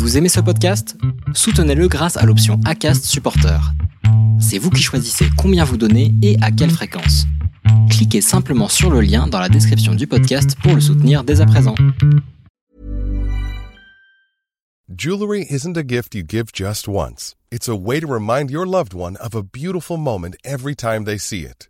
Vous aimez ce podcast? Soutenez-le grâce à l'option ACAST Supporter. C'est vous qui choisissez combien vous donnez et à quelle fréquence. Cliquez simplement sur le lien dans la description du podcast pour le soutenir dès à présent. Jewelry isn't a gift you give just once. It's a way to remind your loved one of a beautiful moment every time they see it.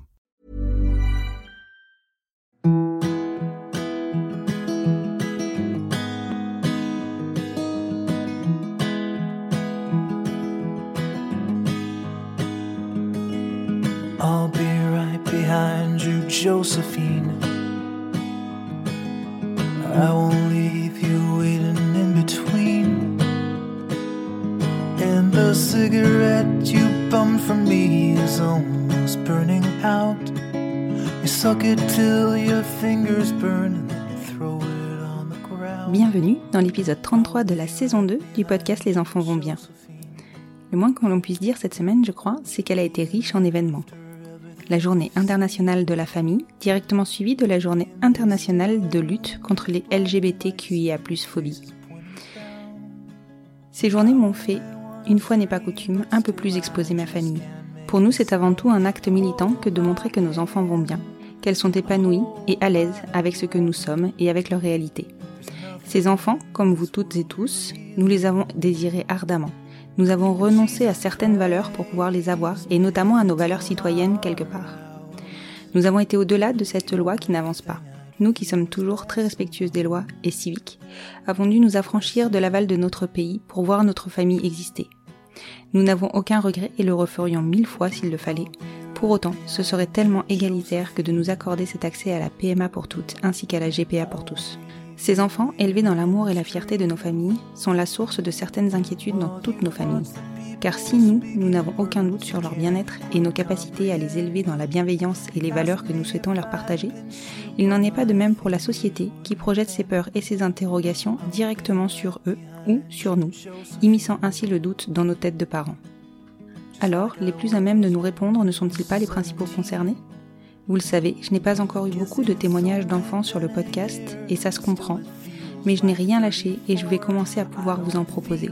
Bienvenue dans l'épisode 33 de la saison 2 du podcast Les enfants vont bien. Le moins que l'on puisse dire cette semaine, je crois, c'est qu'elle a été riche en événements. La journée internationale de la famille, directement suivie de la journée internationale de lutte contre les LGBTQIA+ phobies. Ces journées m'ont fait, une fois n'est pas coutume, un peu plus exposer ma famille. Pour nous, c'est avant tout un acte militant que de montrer que nos enfants vont bien, qu'elles sont épanouies et à l'aise avec ce que nous sommes et avec leur réalité. Ces enfants, comme vous toutes et tous, nous les avons désirés ardemment. Nous avons renoncé à certaines valeurs pour pouvoir les avoir, et notamment à nos valeurs citoyennes quelque part. Nous avons été au-delà de cette loi qui n'avance pas. Nous qui sommes toujours très respectueuses des lois et civiques, avons dû nous affranchir de l'aval de notre pays pour voir notre famille exister. Nous n'avons aucun regret et le referions mille fois s'il le fallait. Pour autant, ce serait tellement égalitaire que de nous accorder cet accès à la PMA pour toutes ainsi qu'à la GPA pour tous. Ces enfants, élevés dans l'amour et la fierté de nos familles, sont la source de certaines inquiétudes dans toutes nos familles. Car si nous, nous n'avons aucun doute sur leur bien-être et nos capacités à les élever dans la bienveillance et les valeurs que nous souhaitons leur partager, il n'en est pas de même pour la société qui projette ses peurs et ses interrogations directement sur eux ou sur nous, immisçant ainsi le doute dans nos têtes de parents. Alors, les plus à même de nous répondre ne sont-ils pas les principaux concernés? Vous le savez, je n'ai pas encore eu beaucoup de témoignages d'enfants sur le podcast, et ça se comprend, mais je n'ai rien lâché et je vais commencer à pouvoir vous en proposer.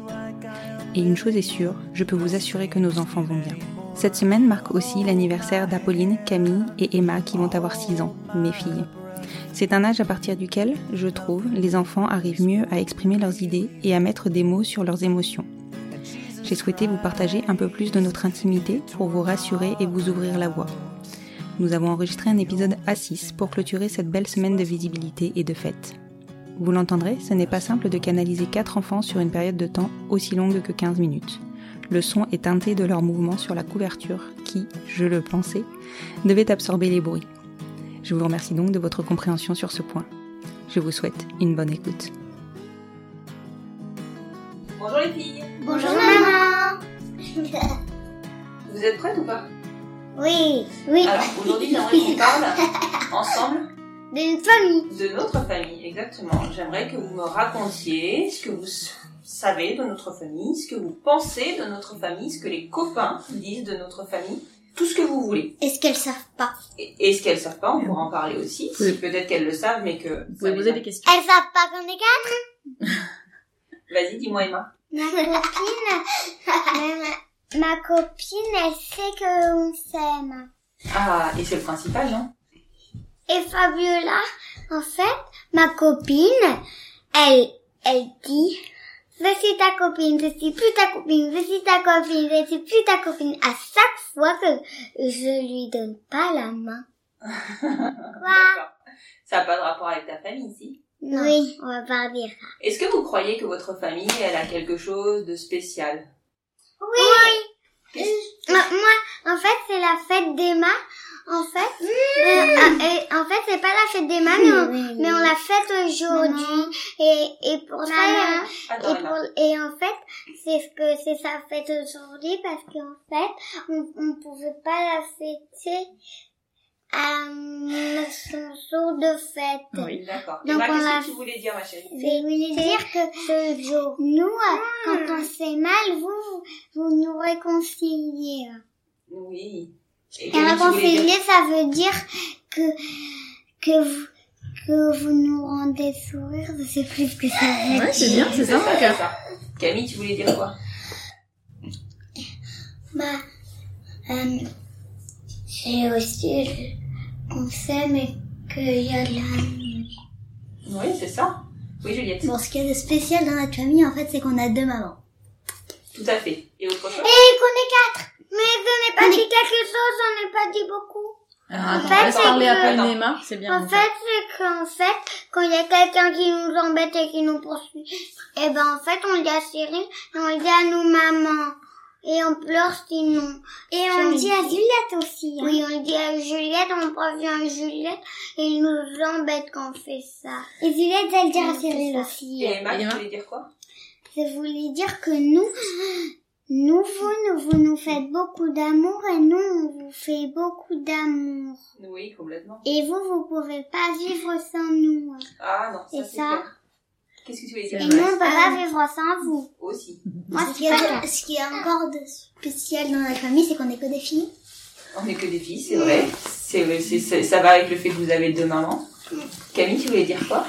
Et une chose est sûre, je peux vous assurer que nos enfants vont bien. Cette semaine marque aussi l'anniversaire d'Apolline, Camille et Emma qui vont avoir 6 ans, mes filles. C'est un âge à partir duquel, je trouve, les enfants arrivent mieux à exprimer leurs idées et à mettre des mots sur leurs émotions. J'ai souhaité vous partager un peu plus de notre intimité pour vous rassurer et vous ouvrir la voie nous avons enregistré un épisode A6 pour clôturer cette belle semaine de visibilité et de fête. Vous l'entendrez, ce n'est pas simple de canaliser 4 enfants sur une période de temps aussi longue que 15 minutes. Le son est teinté de leur mouvement sur la couverture qui, je le pensais, devait absorber les bruits. Je vous remercie donc de votre compréhension sur ce point. Je vous souhaite une bonne écoute. Bonjour les filles Bonjour maman Vous êtes prêtes ou pas? Oui, oui. Alors aujourd'hui j'aimerais qu'on parle ensemble D'une famille. de notre famille, exactement. J'aimerais que vous me racontiez ce que vous savez de notre famille, ce que vous pensez de notre famille, ce que les copains disent de notre famille, tout ce que vous voulez. Est-ce qu'elles savent pas? Et, et ce qu'elles savent pas, on pourra en parler aussi. Oui. Peut-être qu'elles le savent, mais que... Vous pouvez poser les des questions. Elles savent pas qu'on est quatre? Vas-y, dis-moi Emma. Ma copine, ma, ma copine, elle sait qu'on s'aime. Ah, et c'est le principal, non? Et Fabiola, en fait, ma copine, elle, elle dit, je suis ta copine, je suis plus ta copine, je suis ta copine, je suis plus ta copine, à chaque fois que je lui donne pas la main. Quoi? Ça n'a pas de rapport avec ta famille, si? Oui, on va pas dire ça. Est-ce que vous croyez que votre famille, elle a quelque chose de spécial? Oui. Qu'est-ce- Moi, moi, en fait, c'est la fête d'Emma. En fait, euh, ah, et en fait, c'est pas la fête d'Emma, mais, on- mais on l'a fête aujourd'hui. Et, et pour ça, euh, et, pour, et en fait, c'est ce que c'est sa fête aujourd'hui parce qu'en fait, on, on pouvait pas la fêter à la de fête. Oui. D'accord. Donc, on qu'est-ce que tu voulais dire, ma chérie Je voulais dire que nous, euh, quand on se fait mal, vous, vous nous réconciliez. Oui. Et dire réconcilier, ça veut dire que, que vous, que vous nous rendez sourire. Je sais plus ce que ça veut dire. Ouais, c'est bien, c'est ça, mon c'est cœur. ça. Camille, tu voulais dire quoi? Bah, euh, c'est aussi qu'on s'aime et qu'il y a de l'amour. Oui, c'est ça. Oui, Juliette. Bon, ce qu'il y a de spécial dans notre famille, en fait, c'est qu'on a deux mamans. Tout à fait. Et autre chose Et qu'on est quatre. Mais je n'ai pas dit quelque chose, j'en ai pas dit beaucoup. Alors, En fait, laisse c'est parler que- à Pauline Attends. et Emma, c'est bien. En mon fait, cœur. c'est qu'en fait, quand il y a quelqu'un qui nous embête et qui nous poursuit, et ben en fait, on le dit à Cyril et on le dit à nous maman. Et on pleure sinon. Et on le dit à Juliette aussi. Oui, on le dit à Juliette, on prévient Juliette et il nous embête quand on fait ça. Et Juliette va le dire à Cyril aussi. Et Emma, tu voulais dire quoi? Je voulais dire que nous, nous, vous, nous, vous nous faites beaucoup d'amour et nous, on vous fait beaucoup d'amour. Oui, complètement. Et vous, vous pouvez pas vivre sans nous. Ah non, ça Et c'est ça. Qu'est-ce que tu voulais dire Et nous, on peut pas vivre sans vous. Aussi. Moi, Ce y, a de- ce qu'il y a encore de spécial dans notre famille, c'est qu'on est que des filles. On n'est que des filles, c'est vrai. C'est, c'est, c'est- ça va avec le fait que vous avez deux mamans. Camille, tu voulais dire quoi?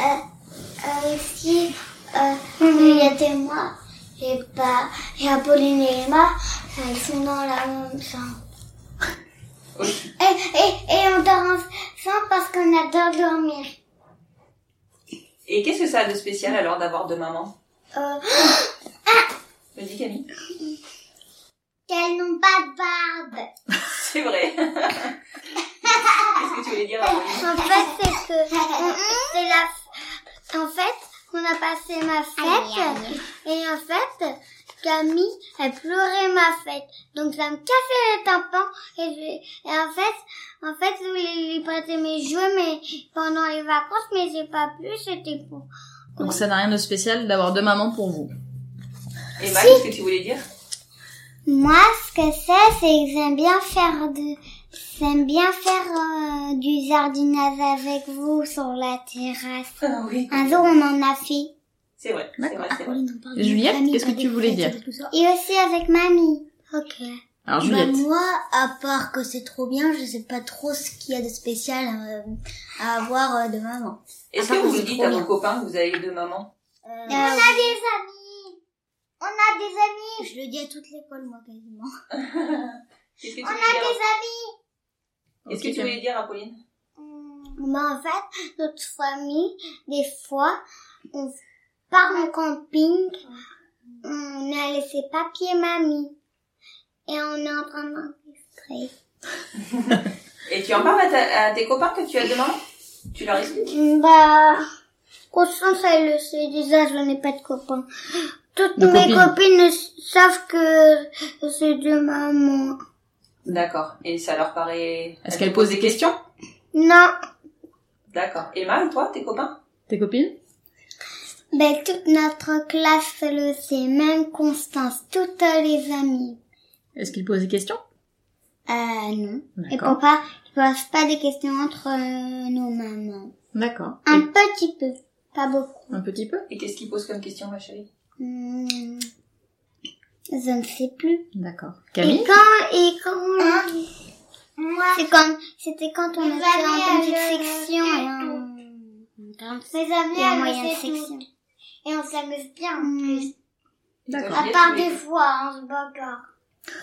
Euh, aussi, euh, Juliette et moi, et pas, et Apolline et Emma, elles sont dans la même chambre. Et, et, et on dort ensemble parce qu'on adore dormir. Et qu'est-ce que ça a de spécial alors d'avoir deux mamans Euh, Vas-y Camille. qu'elles n'ont pas de barbe. C'est vrai. qu'est-ce que tu voulais dire Apolline En fait, c'est que c'est la. En fait, on a passé ma fête et en fait, Camille, elle pleurait ma fête. Donc ça me cassait le tympan et, je- et en fait, en fait, je voulais lui prêter mes jouets mais pendant les vacances, mais j'ai pas pu. C'était pour. Donc ça n'a rien de spécial d'avoir deux mamans pour vous. Emma, qu'est-ce que tu voulais dire? Moi, ce que c'est, c'est que j'aime bien faire de. J'aime bien faire euh, du jardinage avec vous sur la terrasse. Ah oui. Un jour, on en a fait. C'est vrai, c'est vrai, c'est vrai. Juliette, qu'est-ce que tu voulais dire et aussi avec mamie. Ok. Alors Bah, Juliette. moi, à part que c'est trop bien, je sais pas trop ce qu'il y a de spécial euh, à avoir euh, de maman. Est-ce que vous que dites à vos copains que vous avez deux mamans Euh, on a des amis. On a des amis. Je le dis à toute l'école, moi, quasiment. Qu'est-ce que tu On a dire des amis. Qu'est-ce Ok, que tu voulais dire Apolline Bah, en fait, notre famille, des fois, on part en camping. On a laissé papier mamie. Et on est en train d'enregistrer. Et tu en parles à, ta- à tes copains que tu as deux mamans Tu leur expliques? Bah, Constance, elle le sait déjà, je n'ai pas de copains. Toutes De mes copines. copines savent que c'est de maman. D'accord. Et ça leur paraît... Est-ce Elles qu'elle te pose posent des questions? Non, D'accord. Emma, et toi, tes copains? Tes copines? Ben toute notre classe le sait, même Constance, toutes les amies. Est-ce qu'ils posent des questions? Euh, non. Et papa, ils posent pas des questions entre euh, nos mamans. D'accord. Un petit peu, pas beaucoup. Un petit peu? Et qu'est-ce qu'ils posent comme question, ma chérie? Hmm, je ne sais plus. D'accord. Et Camille? quand, et quand, c'est quand, c'était quand on était en petite section et en, Mes et en moyenne section. Et on s'amuse bien en plus. Et toi, D'accord. À part des fois, on se bagarre.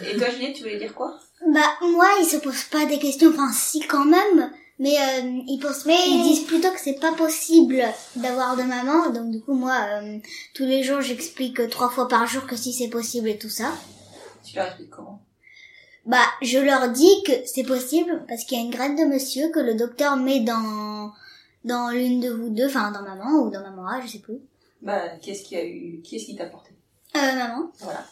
Et toi, Juliette, tu voulais dire quoi? Bah, moi, ils se posent pas des questions, enfin, si, quand même. Mais euh, ils posent, ils disent plutôt que c'est pas possible d'avoir de maman. Donc du coup, moi, euh, tous les jours, j'explique trois fois par jour que si c'est possible et tout ça. Tu leur expliques comment? Bah, je leur dis que c'est possible parce qu'il y a une graine de monsieur que le docteur met dans dans l'une de vous deux, enfin dans maman ou dans maman A, je sais plus. Bah, qu'est-ce qui a eu... Qui est-ce qui t'a porté? Euh, maman. Voilà.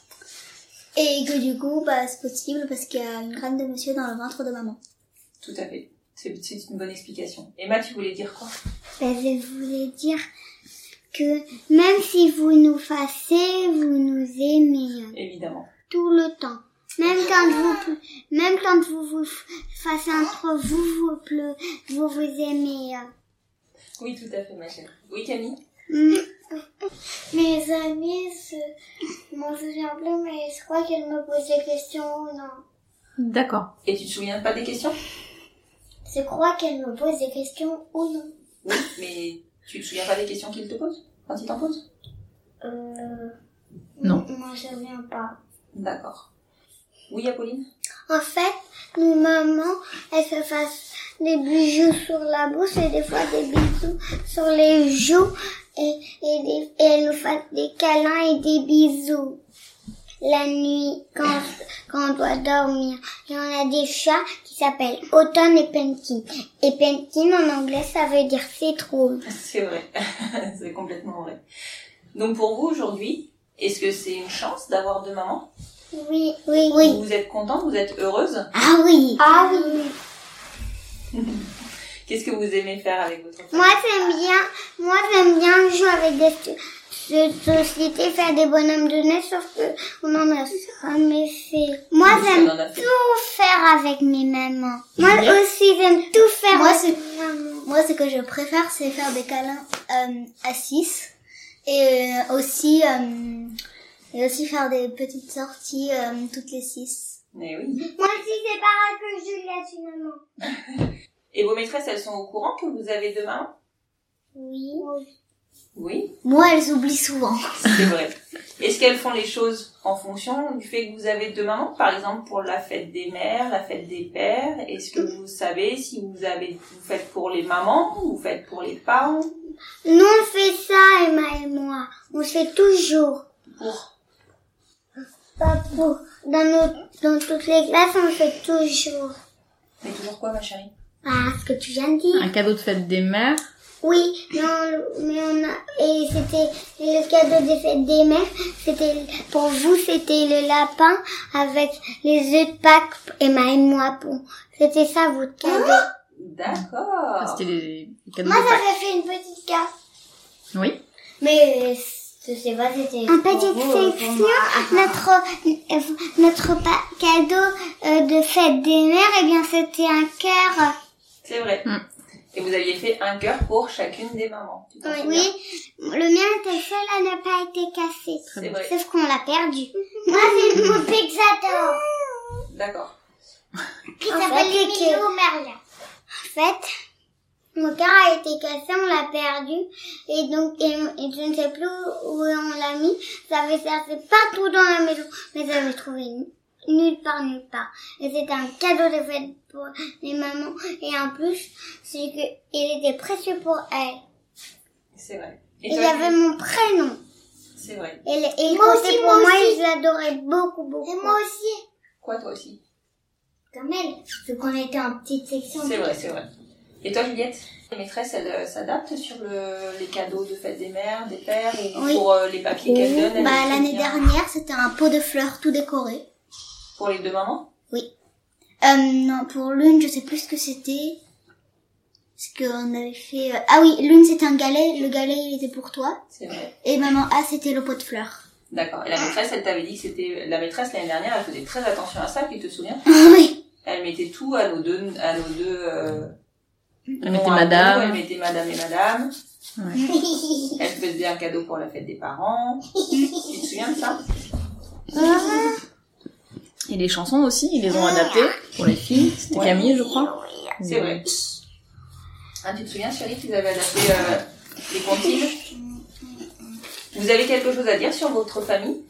Et que du coup, bah, c'est possible parce qu'il y a une graine de monsieur dans le ventre de maman. Tout à fait. C'est c'est une bonne explication. Emma, tu voulais dire quoi? Ben, je voulais dire que même si vous nous fâchez, vous nous aimez Évidemment. tout le temps. Même quand vous, même quand vous vous face entre vous, vous pleu, vous vous aimez. Oui, tout à fait, ma chérie. Oui, Camille? Mm. Mes amis, je m'en souviens plus, mais je crois qu'elles me posent des questions ou non. D'accord. Et tu te souviens pas des questions? Je crois qu'elles me posent des questions ou non. Oui, mais tu te souviens pas des questions qu'il te pose Quand il t'en pose? Euh... Non. Moi, je ne souviens pas. D'accord. Oui, Apolline? En fait, nos mamans, elles se fassent des bijoux sur la bouche et des fois des bisous sur les joues et, et, des- et elles nous fassent des câlins et des bisous. La nuit, quand, quand on doit dormir. Et on a des chats qui s'appellent Autumn et Penkin. Et Penkin en anglais, ça veut dire citrouille. C'est vrai. c'est complètement vrai. Donc pour vous aujourd'hui, est-ce que c'est une chance d'avoir deux mamans? Oui, oui, oui. Vous êtes contente Vous êtes heureuse? Ah oui. Ah oui. Qu'est-ce que vous aimez faire avec votre famille? Moi j'aime bien, moi j'aime bien jouer avec des de sociétés, faire des bonhommes de neige, sauf que on en a jamais fait. Moi j'aime tout faire avec mes mamans. Moi aussi j'aime tout faire Moi, avec mes mamans. Moi, ce que je préfère, c'est faire des câlins euh, à 6 et euh, aussi euh, et aussi faire des petites sorties euh, toutes les 6. Mais oui. Moi aussi c'est pareil que Juliette finalement. Et vos maîtresses, elles sont au courant que vous avez deux mamans Oui. Oui, Moi, elles oublient souvent. c'est vrai. Est-ce qu'elles font les choses en fonction du fait que vous avez deux mamans? Par exemple, pour la fête des mères, la fête des pères, est-ce que vous savez si vous avez vous faites pour les mamans ou vous faites pour les parents? Nous on fait ça Emma et moi. On le fait toujours. Pour? Pas pour. Dans, nos, dans toutes les classes on le fait toujours. Mais toujours quoi, ma chérie? Ah, ce que tu viens de dire. Un cadeau de fête des mères. Oui, mais on, mais on a, et c'était le cadeau des fêtes des mères. C'était, pour vous, c'était le lapin avec les œufs de Pâques, Emma et moi. Pour, c'était ça votre cadeau. Ah, D'accord. C'était les les cadeaux moi, de Pâques. j'avais fait une petite carte. Oui. Mais je sais pas, c'était En petite section, notre, notre pa- cadeau euh, de fête des mères, eh bien, c'était un cœur. C'est vrai. Hmm. Et vous aviez fait un cœur pour chacune des mamans. Tu souviens Oui, le mien était seul à ne pas été cassé. C'est vrai. Sauf qu'on l'a perdu. Moi, c'est mon Pixador. D'accord. Qui s'appelle Emilio Merlin. En fait, mon cœur a été cassé, on l'a perdu. Et donc, et, et je ne sais plus où on l'a mis. Ça avait cherché partout dans la maison. Mais j'avais trouvé n- nulle part, nulle part. Et c'était un cadeau de fête pour les mamans. Et en plus, c'est que il était précieux pour elles. C'est vrai. Et Et il avait mon prénom. C'est vrai. Et, le- et Moi aussi, pour moi moi, aussi. ils l'adoraient beaucoup, beaucoup. Et moi aussi. Quoi, toi aussi? Comme elle. Vu qu'on était en petite section. C'est vrai, c'est vrai. Et toi, Juliette? Les maîtresses, elles euh, s'adaptent sur le, les cadeaux de fête des mères, des pères, ou Oui. pour euh, les papiers qu'elles donnent elles Bah, l'année dernière, c'était un pot de fleurs tout décoré. Pour les deux mamans? Euh, non, pour l'une, je sais plus ce que c'était. Parce qu'on avait fait... euh, Ah oui, l'une, c'était un galet. Le galet, il était pour toi. C'est vrai. Et maman A, c'était le pot de fleurs. D'accord. Et la maîtresse, elle t'avait dit que c'était... La maîtresse, l'année dernière, elle faisait très attention à ça, tu te souviens oui. Elle mettait tout à nos deux... À nos deux euh, Elle noms mettait à nous, madame. Elle mettait madame et madame. Ouais. Elle faisait un cadeau pour la fête des parents. tu te souviens de ça? Et les chansons aussi, ils les ont adaptées pour les filles. C'était Ouais. Camille, je crois. C'est vrai. Ah, tu te souviens, chérie, qu'ils avaient adapté euh, les comptines Vous avez quelque chose à dire sur votre famille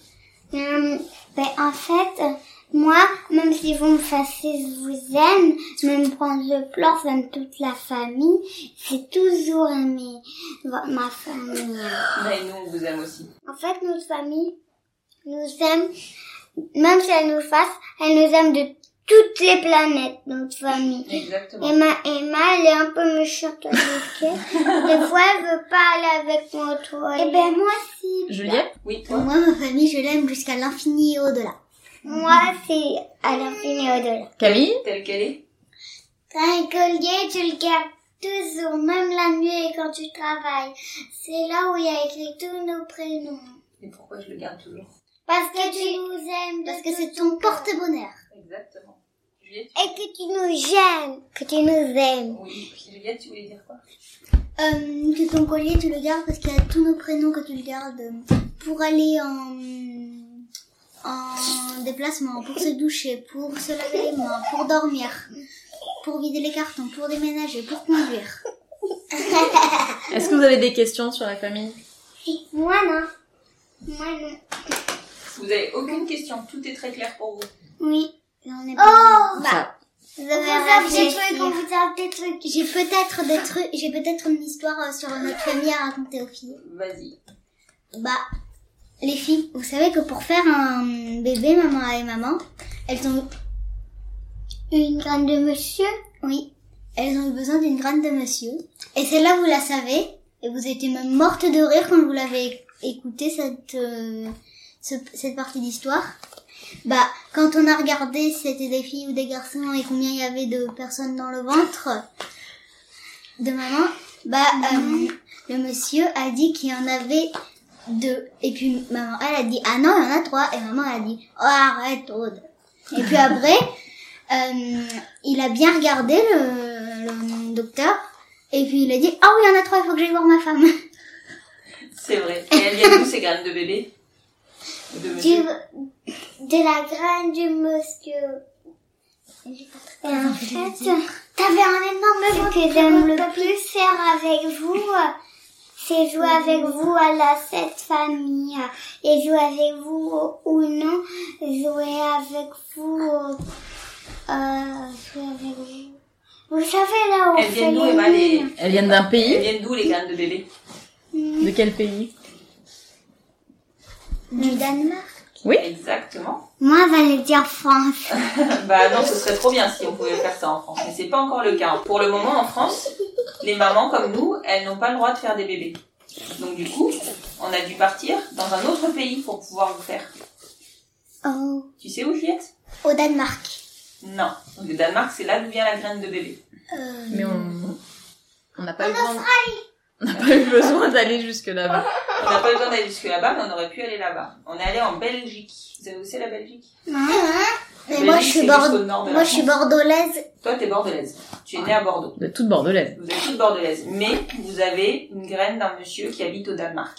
Hum, ben, en fait, euh, moi, même si vous me fassiez je vous aime, même quand je pleure, j'aime toute la famille, j'ai toujours aimé ma famille. Mais nous, on vous aime aussi. En fait, notre famille nous aime, même si elle nous fasse, elle nous aime de toutes les planètes, notre famille. Exactement. Emma, Emma, elle est un peu méchante avec elle. Des fois, elle veut pas aller avec moi au toilette. Eh ben, moi aussi. Juliette? Oui, toi? Moi, ma famille, je l'aime jusqu'à l'infini et au-delà. Moi, c'est à l'infini et au-delà. Camille? Telle qu'elle est T'as un collier, tu le gardes toujours, même la nuit quand tu travailles. C'est là où il y a écrit tous nos prénoms. Et pourquoi je le garde toujours? Parce que tu nous aimes. Parce que c'est ton porte-bonheur. Exactement. Juliette, Et que tu nous gênes. Que tu nous aimes. oui. Juliette, tu voulais dire quoi? Euh, que ton collier, tu le gardes parce qu'il y a tous nos prénoms que tu le gardes pour aller en, en déplacement, pour se doucher, pour se laver les mains, pour dormir, pour vider les cartons, pour déménager, pour conduire. Est-ce que vous avez des questions sur la famille? Moi non. Moi non. Vous avez aucune question, tout est très clair pour vous. Oui, on est Oh Ça. Vous On avez vous a des réfléchir. trucs, on vous a des trucs. J'ai peut-être des trucs, j'ai peut-être une histoire euh, sur notre famille à raconter aux filles. Vas-y. Bah, les filles, vous savez que pour faire un bébé, maman et maman, elles ont Une graine de monsieur. Oui, elles ont eu besoin d'une graine de monsieur. Et celle-là, vous la savez. Et vous étiez même morte de rire quand vous l'avez écouté cette, euh, ce- cette partie d'histoire. Bah, quand on a regardé si c'était des filles ou des garçons et combien il y avait de personnes dans le ventre de maman, bah, euh, le monsieur a dit qu'il y en avait deux. Et puis maman, elle a dit, ah non, il y en a trois. Et maman elle a dit, oh arrête, Aude. Et puis après, euh, il a bien regardé le, le docteur. Et puis il a dit, ah oui, il y en a trois, il faut que j'aille voir ma femme. C'est vrai. Et elles viennent d'où ces graines de bébé? De Du, monsieur de la graine du monsieur. Et en fait, t'avais un énorme Ce que j'aime le plus. faire avec vous, c'est jouer avec vous à la cette famille. Et jouer avec vous ou non, jouer avec vous, euh, jouer avec vous. Vous savez là où on Elles viennent d'où, les Emma, les... mines. Elles viennent d'un Elles pays viennent d'où les graines de bébé De quel pays? Du Danemark. Oui. Exactement. Moi, j'allais dire France. bah non, ce serait trop bien si on pouvait faire ça en France. Mais c'est pas encore le cas. Pour le moment, en France, les mamans comme nous, elles n'ont pas le droit de faire des bébés. Donc du coup, on a dû partir dans un autre pays pour pouvoir le faire. Oh. Tu sais où, Juliette Au Danemark. Non. Donc, le Danemark, c'est là d'où vient la graine de bébé. Euh, Mais on on n'a pas eu besoin. On n'a pas eu besoin d'aller jusque là-bas. On n'a pas eu besoin d'aller jusque là-bas, mais on aurait pu aller là-bas. On est allé en Belgique. Vous savez où c'est la Belgique? Mais La moi, je suis, bord- moi, je suis bordelaise. Toi, t'es bordelaise. Tu es née à Bordeaux. De toute bordelaise. Vous êtes toute bordelaise. Mais vous avez une graine d'un monsieur qui habite au Danemark.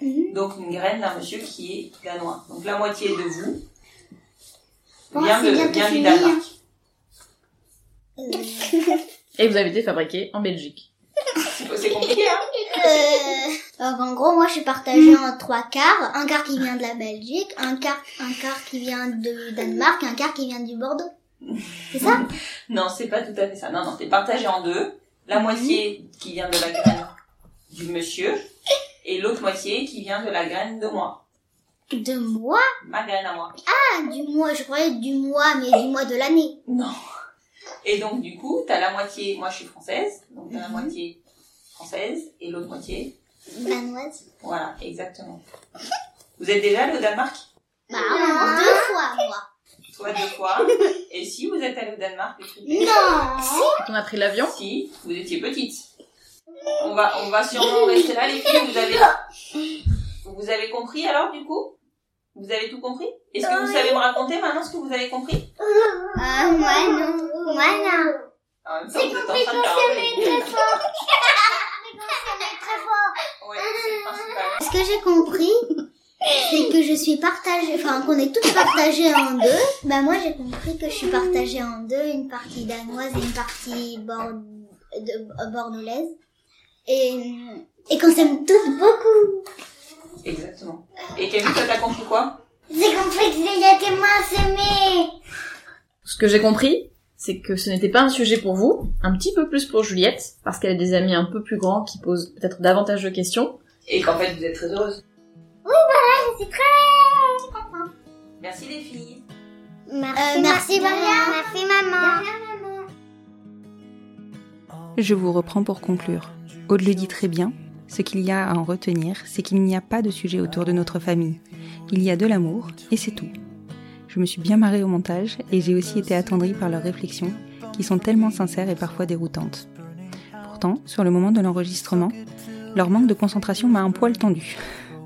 Mhm. Donc une graine d'un monsieur qui est danois. Donc la moitié de vous vient, c'est de, vient du Danemark. Et vous avez été fabriqué en Belgique. C'est compliqué, hein Euh, donc en gros, moi je suis partagée en trois quarts. Un quart qui vient de la Belgique, un quart, un quart qui vient de Danemark, un quart qui vient du Bordeaux. C'est ça? Non, c'est pas tout à fait ça. Non, non, t'es partagé en deux. La moitié qui vient de la graine du monsieur et l'autre moitié qui vient de la graine de moi. De moi? Ma graine à moi. Ah, du mois, je croyais du mois, mais du mois de l'année. Non. Et donc du coup, t'as la moitié, moi je suis française, donc Mhm. t'as la moitié française et l'autre moitié. Danoise. Voilà, exactement. Vous êtes déjà allé au Danemark? Bah, deux fois, moi. Toi deux fois. Et si vous êtes allé au Danemark. Non On a pris l'avion? Si, vous étiez petite. On va, on va sûrement rester là, les filles. Vous avez, vous avez compris alors, du coup? Vous avez tout compris? Est-ce que vous savez me raconter maintenant ce que vous avez compris? Ah, moi non. Moi non. En même temps, vous êtes en train de faire un peu les Très fort. Très fort. Ouais, c'est le principal. Ce que j'ai compris, c'est que je suis partagée, enfin qu'on est toutes partagées en deux. Bah moi j'ai compris que je suis partagée en deux, une partie danoise et une partie bord... de-. Et, et qu'on s'aime toutes beaucoup. Exactement. Et Camille, toi, t'as compris quoi? J'ai compris que il y a des mains semées. Ce que j'ai compris, c'est que ce n'était pas un sujet pour vous, un petit peu plus pour Juliette, parce qu'elle a des amis un peu plus grands qui posent peut-être davantage de questions. Et qu'en fait, vous êtes très heureuse. Je suis très contente. Merci les filles. Merci, Euh, merci, Maria. Merci maman. Je vous reprends pour conclure. Aude le dit très bien, ce qu'il y a à en retenir, c'est qu'il n'y a pas de sujet autour de notre famille. Il y a de l'amour, et c'est tout. Je me suis bien marrée au montage, et j'ai aussi été attendrie par leurs réflexions, qui sont tellement sincères et parfois déroutantes. Pourtant, sur le moment de l'enregistrement, leur manque de concentration m'a un poil tendu.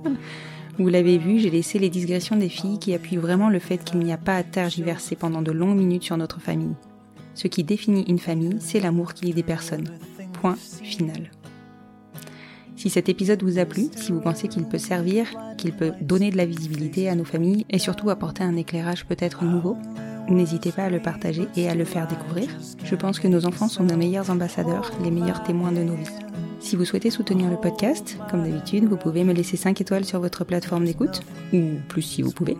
Vous l'avez vu, j'ai laissé les digressions des filles qui appuient vraiment le fait qu'il n'y a pas à tergiverser pendant de longues minutes sur notre famille. Ce qui définit une famille, c'est l'amour qui lie des personnes. Point final. Si cet épisode vous a plu, si vous pensez qu'il peut servir, qu'il peut donner de la visibilité à nos familles et surtout apporter un éclairage peut-être nouveau, n'hésitez pas à le partager et à le faire découvrir. Je pense que nos enfants sont nos meilleurs ambassadeurs, les meilleurs témoins de nos vies. Si vous souhaitez soutenir le podcast, comme d'habitude, vous pouvez me laisser 5 étoiles sur votre plateforme d'écoute, ou plus si vous pouvez.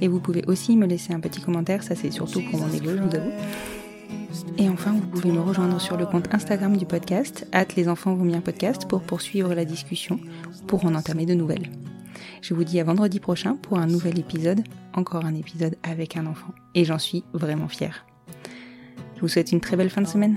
Et vous pouvez aussi me laisser un petit commentaire, ça c'est surtout pour mon ego, je vous avoue. Et enfin, vous pouvez me rejoindre sur le compte Instagram du podcast, hâte les enfants vont bien podcast, pour poursuivre la discussion, pour en entamer de nouvelles. Je vous dis à vendredi prochain pour un nouvel épisode, encore un épisode avec un enfant. Et j'en suis vraiment fière. Je vous souhaite une très belle fin de semaine.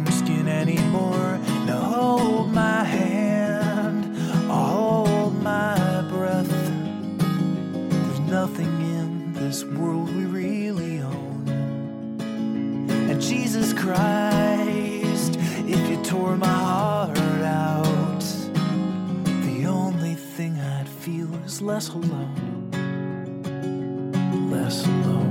anymore. Now hold my hand, I'll hold my breath. There's nothing in this world we really own. And Jesus Christ, if you tore my heart out, the only thing I'd feel is less alone. Less alone.